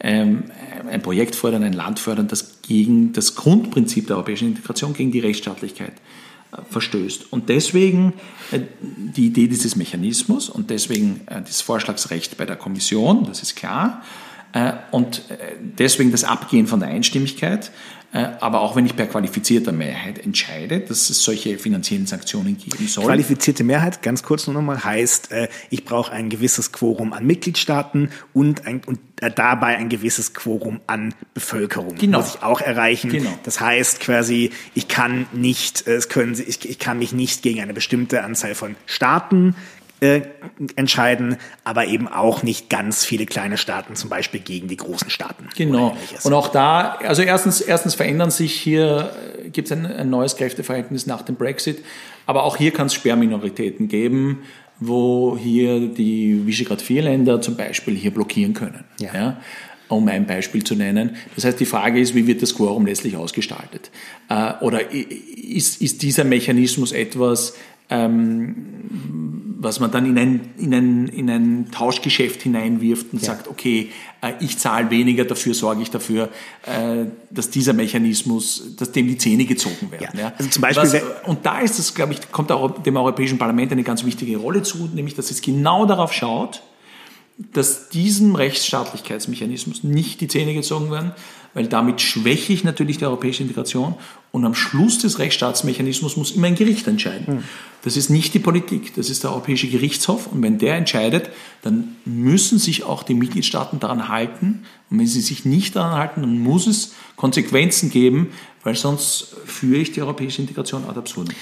ein Projekt fördern, ein Land fördern, das gegen das Grundprinzip der europäischen Integration, gegen die Rechtsstaatlichkeit äh, verstößt. Und deswegen äh, die Idee dieses Mechanismus und deswegen äh, das Vorschlagsrecht bei der Kommission, das ist klar. Und deswegen das Abgehen von der Einstimmigkeit äh, aber auch wenn ich per qualifizierter Mehrheit entscheide, dass es solche finanziellen Sanktionen geben soll. Qualifizierte Mehrheit, ganz kurz nur nochmal, heißt, äh, ich brauche ein gewisses Quorum an Mitgliedstaaten und, ein, und äh, dabei ein gewisses Quorum an Bevölkerung. Genau. Muss ich auch erreichen. Genau. Das heißt quasi, ich kann nicht, es können, ich, ich kann mich nicht gegen eine bestimmte Anzahl von Staaten äh, entscheiden, aber eben auch nicht ganz viele kleine Staaten, zum Beispiel gegen die großen Staaten. Genau. Und auch da, also erstens, erstens verändern sich hier, äh, gibt es ein, ein neues Kräfteverhältnis nach dem Brexit, aber auch hier kann es Sperrminoritäten geben, wo hier die Visegrad-4-Länder zum Beispiel hier blockieren können. Ja. ja um ein Beispiel zu nennen. Das heißt, die Frage ist, wie wird das Quorum letztlich ausgestaltet? Äh, oder ist, ist dieser Mechanismus etwas, ähm, was man dann in ein, in ein, in ein Tauschgeschäft hineinwirft und ja. sagt, okay, äh, ich zahle weniger, dafür sorge ich dafür, äh, dass dieser Mechanismus, dass dem die Zähne gezogen werden. Ja. Also zum Beispiel was, und da ist es, glaube ich, kommt auch dem Europäischen Parlament eine ganz wichtige Rolle zu, nämlich dass es genau darauf schaut, dass diesem Rechtsstaatlichkeitsmechanismus nicht die Zähne gezogen werden, weil damit schwäche ich natürlich die europäische Integration und am Schluss des Rechtsstaatsmechanismus muss immer ein Gericht entscheiden. Mhm. Das ist nicht die Politik, das ist der Europäische Gerichtshof und wenn der entscheidet, dann müssen sich auch die Mitgliedstaaten daran halten und wenn sie sich nicht daran halten, dann muss es Konsequenzen geben, weil sonst führe ich die europäische Integration ad absurdum.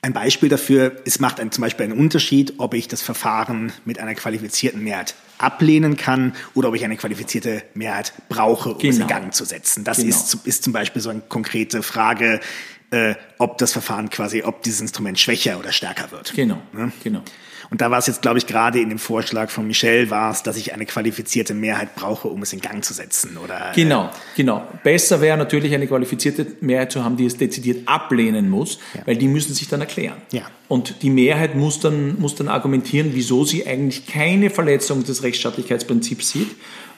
Ein Beispiel dafür, es macht ein, zum Beispiel einen Unterschied, ob ich das Verfahren mit einer qualifizierten Mehrheit ablehnen kann oder ob ich eine qualifizierte Mehrheit brauche, um genau. es in genau. Gang zu setzen. Das genau. ist, ist zum Beispiel so eine konkrete Frage, äh, ob das Verfahren quasi, ob dieses Instrument schwächer oder stärker wird. Genau, ja? genau. Und da war es jetzt, glaube ich, gerade in dem Vorschlag von Michel war es, dass ich eine qualifizierte Mehrheit brauche, um es in Gang zu setzen, oder? Genau, äh, genau. Besser wäre natürlich eine qualifizierte Mehrheit zu haben, die es dezidiert ablehnen muss, ja. weil die müssen sich dann erklären. Ja. Und die Mehrheit muss dann, muss dann argumentieren, wieso sie eigentlich keine Verletzung des Rechtsstaatlichkeitsprinzips sieht.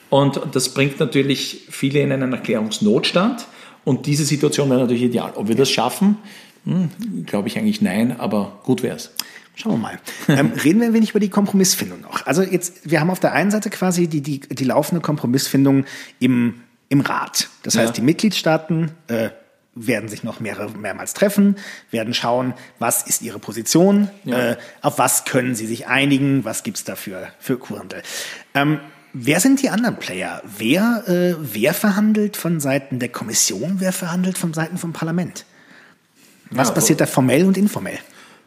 Und das bringt natürlich viele in einen Erklärungsnotstand. Und diese Situation wäre natürlich ideal. Ob wir das schaffen, hm, glaube ich eigentlich nein, aber gut wäre es. Schauen wir mal. ähm, *laughs* reden wir ein wenig über die Kompromissfindung noch. Also jetzt, wir haben auf der einen Seite quasi die, die, die laufende Kompromissfindung im, im Rat. Das heißt, ja. die Mitgliedstaaten äh, werden sich noch mehrere, mehrmals treffen, werden schauen, was ist ihre Position, ja. äh, auf was können sie sich einigen, was gibt's dafür für Kurhandel. Ähm, Wer sind die anderen Player? Wer, äh, wer verhandelt von Seiten der Kommission? Wer verhandelt von Seiten vom Parlament? Was ja, passiert da formell und informell?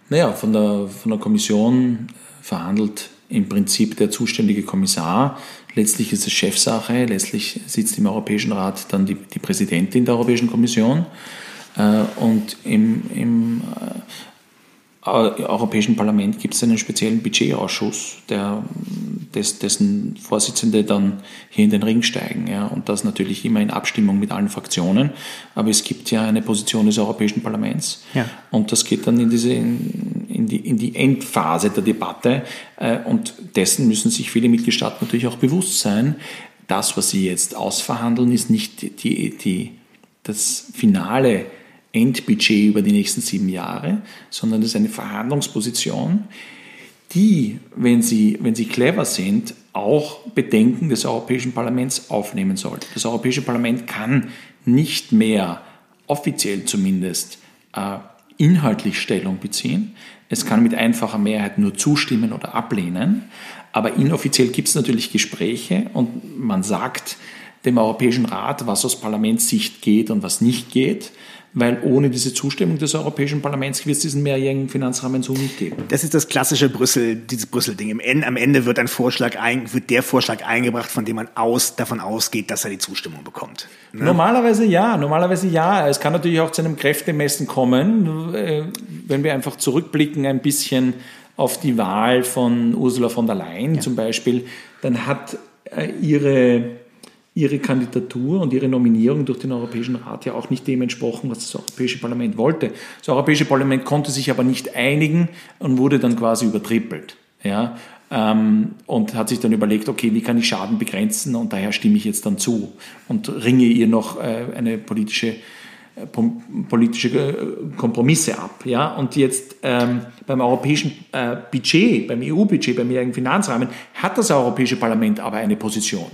Naja, von der, von der Kommission verhandelt im Prinzip der zuständige Kommissar. Letztlich ist es Chefsache. Letztlich sitzt im Europäischen Rat dann die, die Präsidentin der Europäischen Kommission. Äh, und im, im äh, Europäischen Parlament gibt es einen speziellen Budgetausschuss, der, des, dessen Vorsitzende dann hier in den Ring steigen. Ja, und das natürlich immer in Abstimmung mit allen Fraktionen. Aber es gibt ja eine Position des Europäischen Parlaments. Ja. Und das geht dann in, diese, in, in, die, in die Endphase der Debatte. Äh, und dessen müssen sich viele Mitgliedstaaten natürlich auch bewusst sein. Das, was sie jetzt ausverhandeln, ist nicht die, die, das finale Endbudget über die nächsten sieben Jahre, sondern das ist eine Verhandlungsposition, die, wenn sie, wenn sie clever sind, auch Bedenken des Europäischen Parlaments aufnehmen soll. Das Europäische Parlament kann nicht mehr, offiziell zumindest, äh, inhaltlich Stellung beziehen. Es kann mit einfacher Mehrheit nur zustimmen oder ablehnen. Aber inoffiziell gibt es natürlich Gespräche und man sagt dem Europäischen Rat, was aus Parlamentssicht geht und was nicht geht weil ohne diese Zustimmung des Europäischen Parlaments wird es diesen mehrjährigen Finanzrahmen so nicht geben. Das ist das klassische Brüssel, dieses Brüssel-Ding. Am Ende wird ein Vorschlag ein, wird der Vorschlag eingebracht, von dem man aus, davon ausgeht, dass er die Zustimmung bekommt. Ne? Normalerweise ja, normalerweise ja. Es kann natürlich auch zu einem Kräftemessen kommen, äh, wenn wir einfach zurückblicken ein bisschen auf die Wahl von Ursula von der Leyen ja. zum Beispiel, dann hat äh, ihre ihre Kandidatur und ihre Nominierung durch den Europäischen Rat ja auch nicht dem entsprochen, was das Europäische Parlament wollte. Das Europäische Parlament konnte sich aber nicht einigen und wurde dann quasi übertrippelt. Ja, ähm, und hat sich dann überlegt, okay, wie kann ich Schaden begrenzen und daher stimme ich jetzt dann zu und ringe ihr noch äh, eine politische äh, politische äh, Kompromisse ab. Ja? Und jetzt ähm, beim europäischen Budget, beim EU-Budget, beim jährigen Finanzrahmen hat das Europäische Parlament aber eine Position.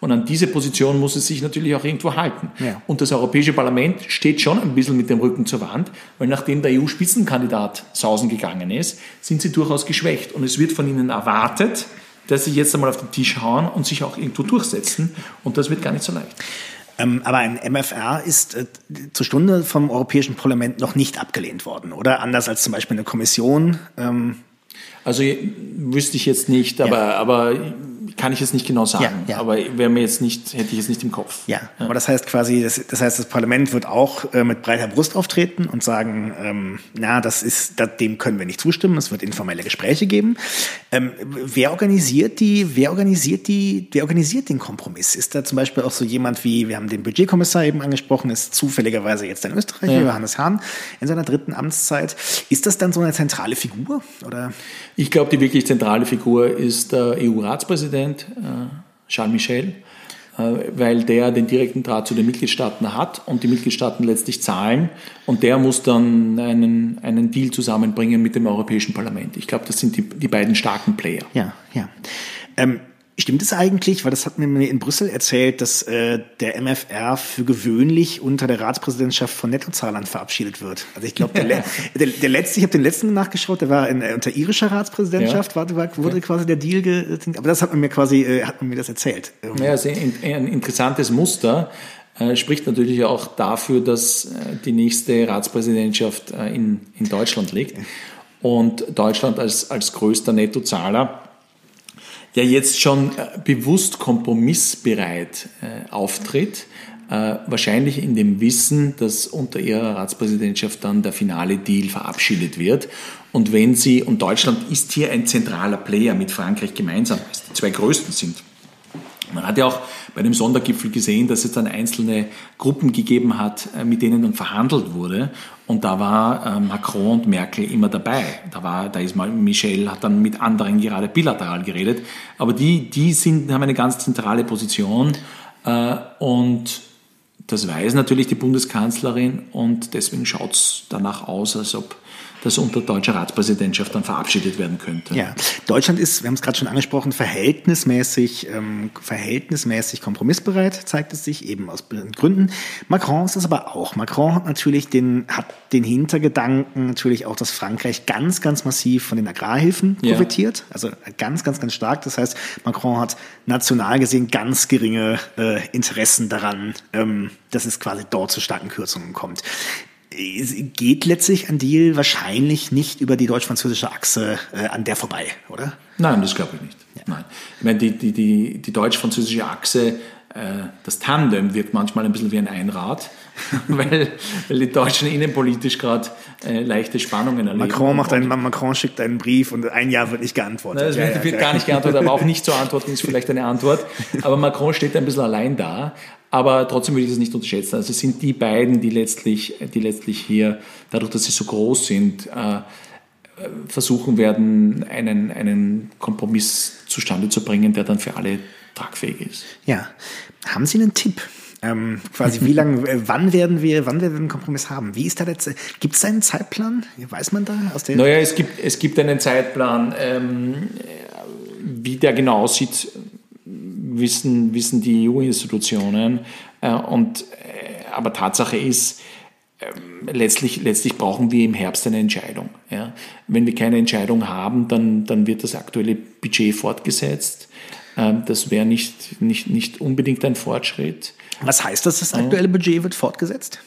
Und an diese Position muss es sich natürlich auch irgendwo halten. Ja. Und das Europäische Parlament steht schon ein bisschen mit dem Rücken zur Wand, weil nachdem der EU-Spitzenkandidat sausen gegangen ist, sind sie durchaus geschwächt. Und es wird von ihnen erwartet, dass sie jetzt einmal auf den Tisch hauen und sich auch irgendwo durchsetzen. Und das wird gar nicht so leicht. Ähm, aber ein MFR ist äh, zur Stunde vom Europäischen Parlament noch nicht abgelehnt worden, oder? Anders als zum Beispiel eine Kommission. Ähm also wüsste ich jetzt nicht, aber, ja. aber kann ich jetzt nicht genau sagen, ja, ja. aber wäre mir jetzt nicht, hätte ich es nicht im Kopf. Ja, ja, aber das heißt quasi, das, das heißt, das Parlament wird auch äh, mit breiter Brust auftreten und sagen, ähm, na, das ist, das, dem können wir nicht zustimmen. Es wird informelle Gespräche geben. Ähm, wer organisiert die? Wer organisiert die? Wer organisiert den Kompromiss? Ist da zum Beispiel auch so jemand wie, wir haben den Budgetkommissar eben angesprochen, ist zufälligerweise jetzt ein Österreicher, Johannes Hahn, in seiner dritten Amtszeit. Ist das dann so eine zentrale Figur oder? Ich glaube, die wirklich zentrale Figur ist der EU-Ratspräsident, äh, Charles Michel, äh, weil der den direkten Draht zu den Mitgliedstaaten hat und die Mitgliedstaaten letztlich zahlen und der muss dann einen, einen Deal zusammenbringen mit dem Europäischen Parlament. Ich glaube, das sind die, die beiden starken Player. Ja, ja. Ähm, Stimmt es eigentlich, weil das hat mir in Brüssel erzählt, dass äh, der MFR für gewöhnlich unter der Ratspräsidentschaft von Nettozahlern verabschiedet wird? Also ich glaube, der, *laughs* der, der, letzte, ich habe den letzten nachgeschaut, der war in, äh, unter irischer Ratspräsidentschaft, ja. war, war, wurde ja. quasi der Deal, ge, aber das hat man mir quasi, äh, hat man mir das erzählt. Ja, also ein, ein interessantes Muster. Äh, spricht natürlich auch dafür, dass äh, die nächste Ratspräsidentschaft äh, in, in Deutschland liegt. Und Deutschland als, als größter Nettozahler ja jetzt schon äh, bewusst kompromissbereit äh, auftritt, äh, wahrscheinlich in dem Wissen, dass unter ihrer Ratspräsidentschaft dann der finale Deal verabschiedet wird. Und wenn sie, und Deutschland ist hier ein zentraler Player mit Frankreich gemeinsam, weil es die zwei größten sind, man hat ja auch bei dem Sondergipfel gesehen, dass es dann einzelne Gruppen gegeben hat, äh, mit denen dann verhandelt wurde. Und da war äh, Macron und Merkel immer dabei. Da war, da ist mal Michel hat dann mit anderen gerade bilateral geredet. Aber die, die sind, haben eine ganz zentrale Position. Äh, und das weiß natürlich die Bundeskanzlerin. Und deswegen schaut es danach aus, als ob das unter deutscher Ratspräsidentschaft dann verabschiedet werden könnte. Ja, Deutschland ist, wir haben es gerade schon angesprochen, verhältnismäßig, ähm, verhältnismäßig kompromissbereit, zeigt es sich eben aus Gründen. Macron ist es aber auch. Macron hat natürlich den, hat den Hintergedanken natürlich auch, dass Frankreich ganz, ganz massiv von den Agrarhilfen profitiert. Ja. Also ganz, ganz, ganz stark. Das heißt, Macron hat national gesehen ganz geringe äh, Interessen daran, ähm, dass es quasi dort zu starken Kürzungen kommt geht letztlich ein Deal wahrscheinlich nicht über die deutsch-französische Achse äh, an der vorbei, oder? Nein, das glaube ich nicht. Ja. Nein. Ich meine, die, die, die, die deutsch-französische Achse, das Tandem wirkt manchmal ein bisschen wie ein Einrad, *laughs* weil, weil die Deutschen innenpolitisch gerade äh, leichte Spannungen erleben. Macron, macht einen, Macron schickt einen Brief und ein Jahr wird nicht geantwortet. Nein, es wird, ja, wird gar nicht geantwortet, aber auch nicht zu antworten ist vielleicht eine Antwort. Aber Macron steht ein bisschen allein da aber trotzdem würde ich das nicht unterschätzen. Also es sind die beiden, die letztlich, die letztlich hier, dadurch, dass sie so groß sind, äh, versuchen werden, einen, einen Kompromiss zustande zu bringen, der dann für alle tragfähig ist. Ja. Haben Sie einen Tipp? Ähm, quasi, wie lange, äh, wann werden wir, wann werden wir einen Kompromiss haben? Wie ist da der, gibt es einen Zeitplan? Weiß man da aus der? Naja, es gibt, es gibt einen Zeitplan. Ähm, wie der genau aussieht, wissen, wissen die EU-Institutionen. Äh, und, äh, aber Tatsache ist, ähm, letztlich, letztlich brauchen wir im Herbst eine Entscheidung. Ja. Wenn wir keine Entscheidung haben, dann, dann wird das aktuelle Budget fortgesetzt. Ähm, das wäre nicht, nicht, nicht unbedingt ein Fortschritt. Was heißt das, das aktuelle Budget wird fortgesetzt?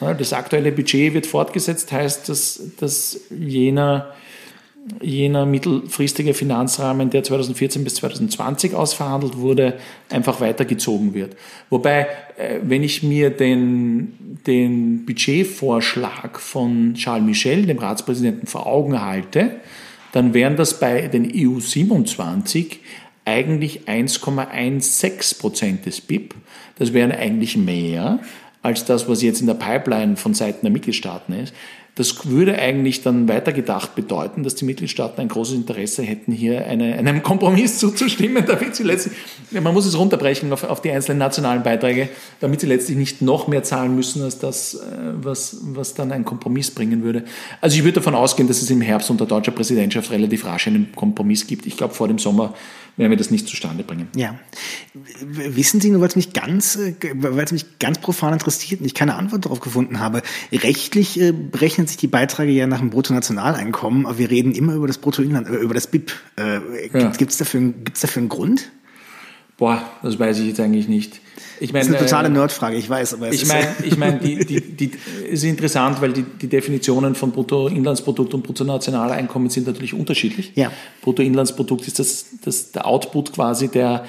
Das aktuelle Budget wird fortgesetzt, heißt, dass, dass jener jener mittelfristige Finanzrahmen, der 2014 bis 2020 ausverhandelt wurde, einfach weitergezogen wird. Wobei, äh, wenn ich mir den, den Budgetvorschlag von Charles Michel, dem Ratspräsidenten, vor Augen halte, dann wären das bei den EU 27 eigentlich 1,16 Prozent des BIP. Das wären eigentlich mehr als das, was jetzt in der Pipeline von Seiten der Mitgliedstaaten ist. Das würde eigentlich dann weitergedacht bedeuten, dass die Mitgliedstaaten ein großes Interesse hätten, hier eine, einem Kompromiss zuzustimmen, damit sie letztlich, man muss es runterbrechen auf, auf, die einzelnen nationalen Beiträge, damit sie letztlich nicht noch mehr zahlen müssen, als das, äh, was, was dann ein Kompromiss bringen würde. Also ich würde davon ausgehen, dass es im Herbst unter deutscher Präsidentschaft relativ rasch einen Kompromiss gibt. Ich glaube, vor dem Sommer werden wir das nicht zustande bringen. Ja. Wissen Sie nur, weil es mich ganz, äh, weil es mich ganz profan interessiert und ich keine Antwort darauf gefunden habe. Rechtlich äh, berechnen sich die Beiträge ja nach dem Bruttonationaleinkommen, aber wir reden immer über das Bruttoinland, äh, über das BIP. Äh, ja. Gibt es dafür, gibt's dafür einen Grund? Boah, das weiß ich jetzt eigentlich nicht. Ich meine, das ist eine totale äh, Nerdfrage, ich weiß, aber es ich meine, *laughs* ich meine, die, die, die ist interessant, weil die, die Definitionen von Bruttoinlandsprodukt und Bruttonationaleinkommen sind natürlich unterschiedlich. Ja. Bruttoinlandsprodukt ist das, das der Output quasi der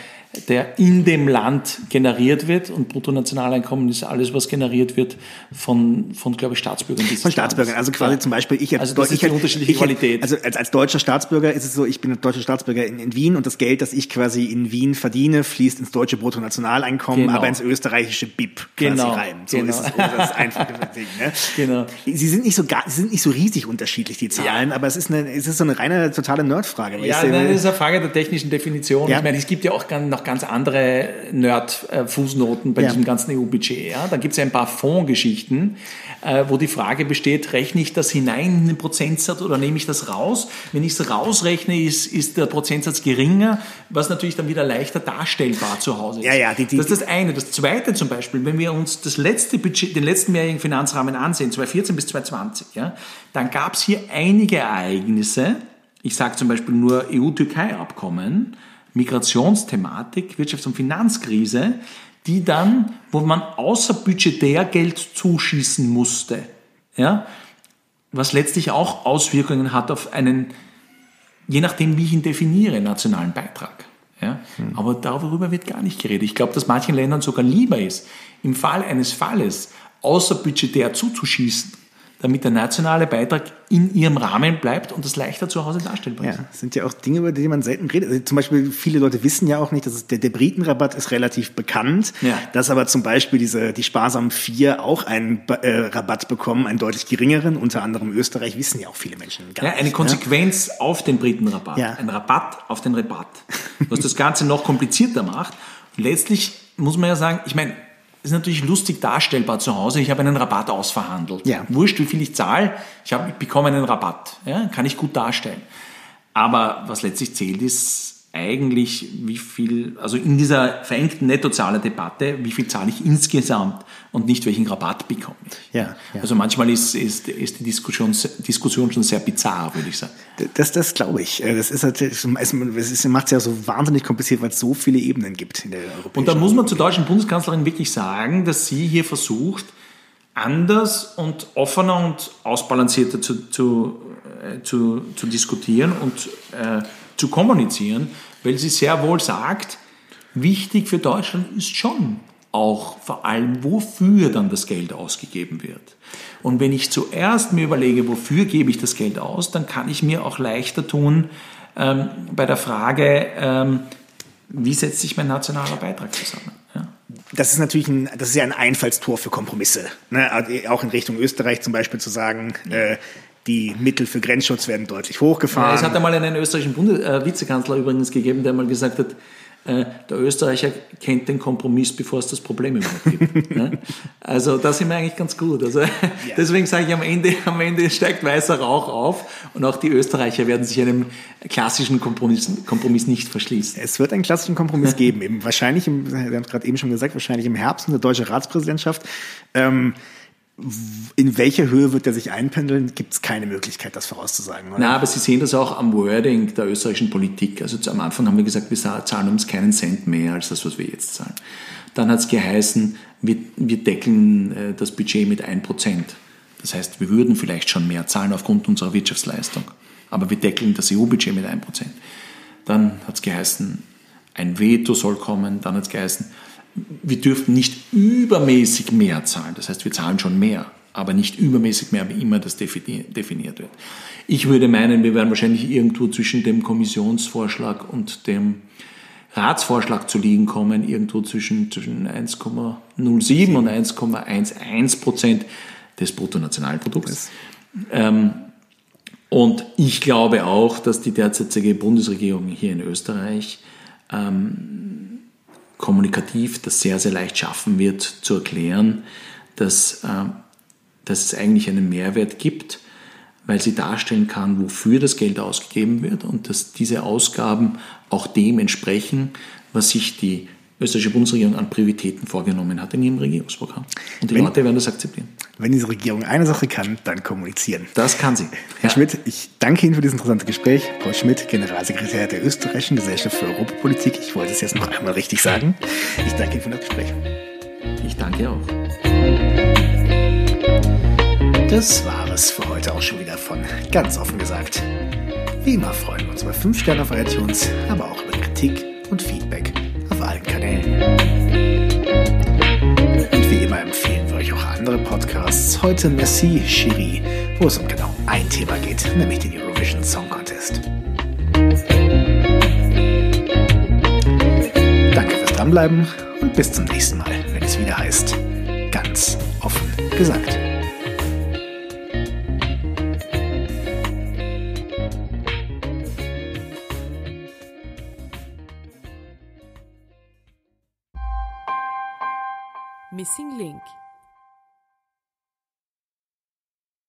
der in dem Land generiert wird und Bruttonationaleinkommen ist alles, was generiert wird von, von glaube ich, Staatsbürgern. Von Staatsbürgern, also quasi ja. zum Beispiel ich Also das ist die unterschiedliche ich, Qualität. Also als, als deutscher Staatsbürger ist es so, ich bin ein deutscher Staatsbürger in, in Wien und das Geld, das ich quasi in Wien verdiene, fließt ins deutsche Bruttonationaleinkommen, genau. aber ins österreichische BIP quasi genau. rein. So genau. ist es, das einfache *laughs* Ding. Ne? Genau. Sie sind nicht so gar, sie sind nicht so riesig unterschiedlich, die Zahlen, ja. aber es ist eine, es ist so eine reine, totale Nerdfrage. Ja, nein, das ist eine Frage der technischen Definition. Ja. Ich meine, es gibt ja auch noch noch ganz andere Nerd-Fußnoten bei ja. diesem ganzen EU-Budget. Ja? Da gibt es ja ein paar Fondsgeschichten, äh, wo die Frage besteht, rechne ich das hinein in den Prozentsatz oder nehme ich das raus? Wenn ich es rausrechne, ist, ist der Prozentsatz geringer, was natürlich dann wieder leichter darstellbar zu Hause ist. Ja, ja, die, die, das ist das eine. Das zweite zum Beispiel, wenn wir uns das letzte Budget, den letzten mehrjährigen Finanzrahmen ansehen, 2014 bis 2020, ja, dann gab es hier einige Ereignisse, ich sage zum Beispiel nur EU-Türkei-Abkommen, Migrationsthematik, Wirtschafts- und Finanzkrise, die dann, wo man außerbudgetär Geld zuschießen musste, ja, was letztlich auch Auswirkungen hat auf einen, je nachdem wie ich ihn definiere, nationalen Beitrag. Ja? Hm. Aber darüber wird gar nicht geredet. Ich glaube, dass manchen Ländern sogar lieber ist, im Fall eines Falles außerbudgetär zuzuschießen, damit der nationale Beitrag in ihrem Rahmen bleibt und das leichter zu Hause darstellbar ist. Ja, das sind ja auch Dinge, über die man selten redet. Also zum Beispiel, viele Leute wissen ja auch nicht, dass es, der, der Britenrabatt ist relativ bekannt, ja. dass aber zum Beispiel diese, die sparsamen vier auch einen äh, Rabatt bekommen, einen deutlich geringeren, unter anderem Österreich, wissen ja auch viele Menschen gar ja, nicht. Eine ne? Konsequenz ja? auf den Britenrabatt. Ja. Ein Rabatt auf den Rabatt. Was das Ganze noch komplizierter macht. Und letztlich muss man ja sagen, ich meine, ist natürlich lustig darstellbar zu Hause. Ich habe einen Rabatt ausverhandelt. Ja. Wurscht, wie viel ich zahle, ich, habe, ich bekomme einen Rabatt. Ja, kann ich gut darstellen. Aber was letztlich zählt, ist eigentlich, wie viel, also in dieser verengten Nettozahlerdebatte, wie viel zahle ich insgesamt und nicht welchen Rabatt bekomme ich. Ja, ja. Also manchmal ist, ist, ist die Diskussion, Diskussion schon sehr bizarr, würde ich sagen. Das, das glaube ich. Äh, das ist halt, es macht es ja so wahnsinnig kompliziert, weil es so viele Ebenen gibt in der Europäischen Und da muss man zur deutschen Bundeskanzlerin wirklich sagen, dass sie hier versucht, anders und offener und ausbalancierter zu, zu, äh, zu, zu diskutieren und äh, zu kommunizieren, weil sie sehr wohl sagt, wichtig für Deutschland ist schon auch vor allem, wofür dann das Geld ausgegeben wird. Und wenn ich zuerst mir überlege, wofür gebe ich das Geld aus, dann kann ich mir auch leichter tun ähm, bei der Frage, ähm, wie setzt sich mein nationaler Beitrag zusammen. Ja. Das ist natürlich ein, das ist ja ein Einfallstor für Kompromisse. Ne? Auch in Richtung Österreich zum Beispiel zu sagen, äh, die Mittel für Grenzschutz werden deutlich hochgefahren. Ja, es hat einmal einen österreichischen Bundes äh, Vizekanzler übrigens gegeben, der mal gesagt hat, äh, der Österreicher kennt den Kompromiss, bevor es das Problem überhaupt gibt. *laughs* ne? Also da sind wir eigentlich ganz gut. Also ja. deswegen sage ich am Ende, am Ende steigt weißer Rauch auf und auch die Österreicher werden sich einem klassischen Kompromiss, Kompromiss nicht verschließen. Es wird einen klassischen Kompromiss *laughs* geben. Eben wahrscheinlich, im, wir haben es gerade eben schon gesagt, wahrscheinlich im Herbst in der deutschen Ratspräsidentschaft. Ähm, in welcher Höhe wird er sich einpendeln, gibt es keine Möglichkeit, das vorauszusagen. Oder? Na, aber Sie sehen das auch am Wording der österreichischen Politik. Also am Anfang haben wir gesagt, wir zahlen uns keinen Cent mehr als das, was wir jetzt zahlen. Dann hat es geheißen, wir, wir deckeln äh, das Budget mit 1%. Das heißt, wir würden vielleicht schon mehr zahlen aufgrund unserer Wirtschaftsleistung. Aber wir deckeln das EU-Budget mit 1%. Dann hat es geheißen, ein Veto soll kommen. Dann hat es geheißen, wir dürften nicht übermäßig mehr zahlen. Das heißt, wir zahlen schon mehr, aber nicht übermäßig mehr, wie immer das definiert wird. Ich würde meinen, wir werden wahrscheinlich irgendwo zwischen dem Kommissionsvorschlag und dem Ratsvorschlag zu liegen kommen, irgendwo zwischen, zwischen 1,07 und 1,11 Prozent des Bruttonationalprodukts. Ähm, und ich glaube auch, dass die derzeitige Bundesregierung hier in Österreich ähm, kommunikativ das sehr, sehr leicht schaffen wird, zu erklären, dass, äh, dass es eigentlich einen Mehrwert gibt, weil sie darstellen kann, wofür das Geld ausgegeben wird und dass diese Ausgaben auch dem entsprechen, was sich die österreichische Bundesregierung an Prioritäten vorgenommen hat in ihrem Regierungsprogramm. Und die wenn, Leute werden das akzeptieren. Wenn diese Regierung eine Sache kann, dann kommunizieren. Das kann sie. Herr ja. Schmidt, ich danke Ihnen für dieses interessante Gespräch. Paul Schmidt, Generalsekretär der Österreichischen Gesellschaft für Europapolitik. Ich wollte es jetzt noch einmal richtig sagen. Ich danke Ihnen für das Gespräch. Ich danke auch. Das war es für heute auch schon wieder von ganz offen gesagt. Wie immer freuen wir uns über 5 Sterne auf iTunes, aber auch über Kritik und Feedback allen Kanälen. Und wie immer empfehlen wir euch auch andere Podcasts. Heute Merci Chiri, wo es um genau ein Thema geht, nämlich den Eurovision Song Contest. Danke fürs Dranbleiben und bis zum nächsten Mal, wenn es wieder heißt, ganz offen gesagt. Missing Link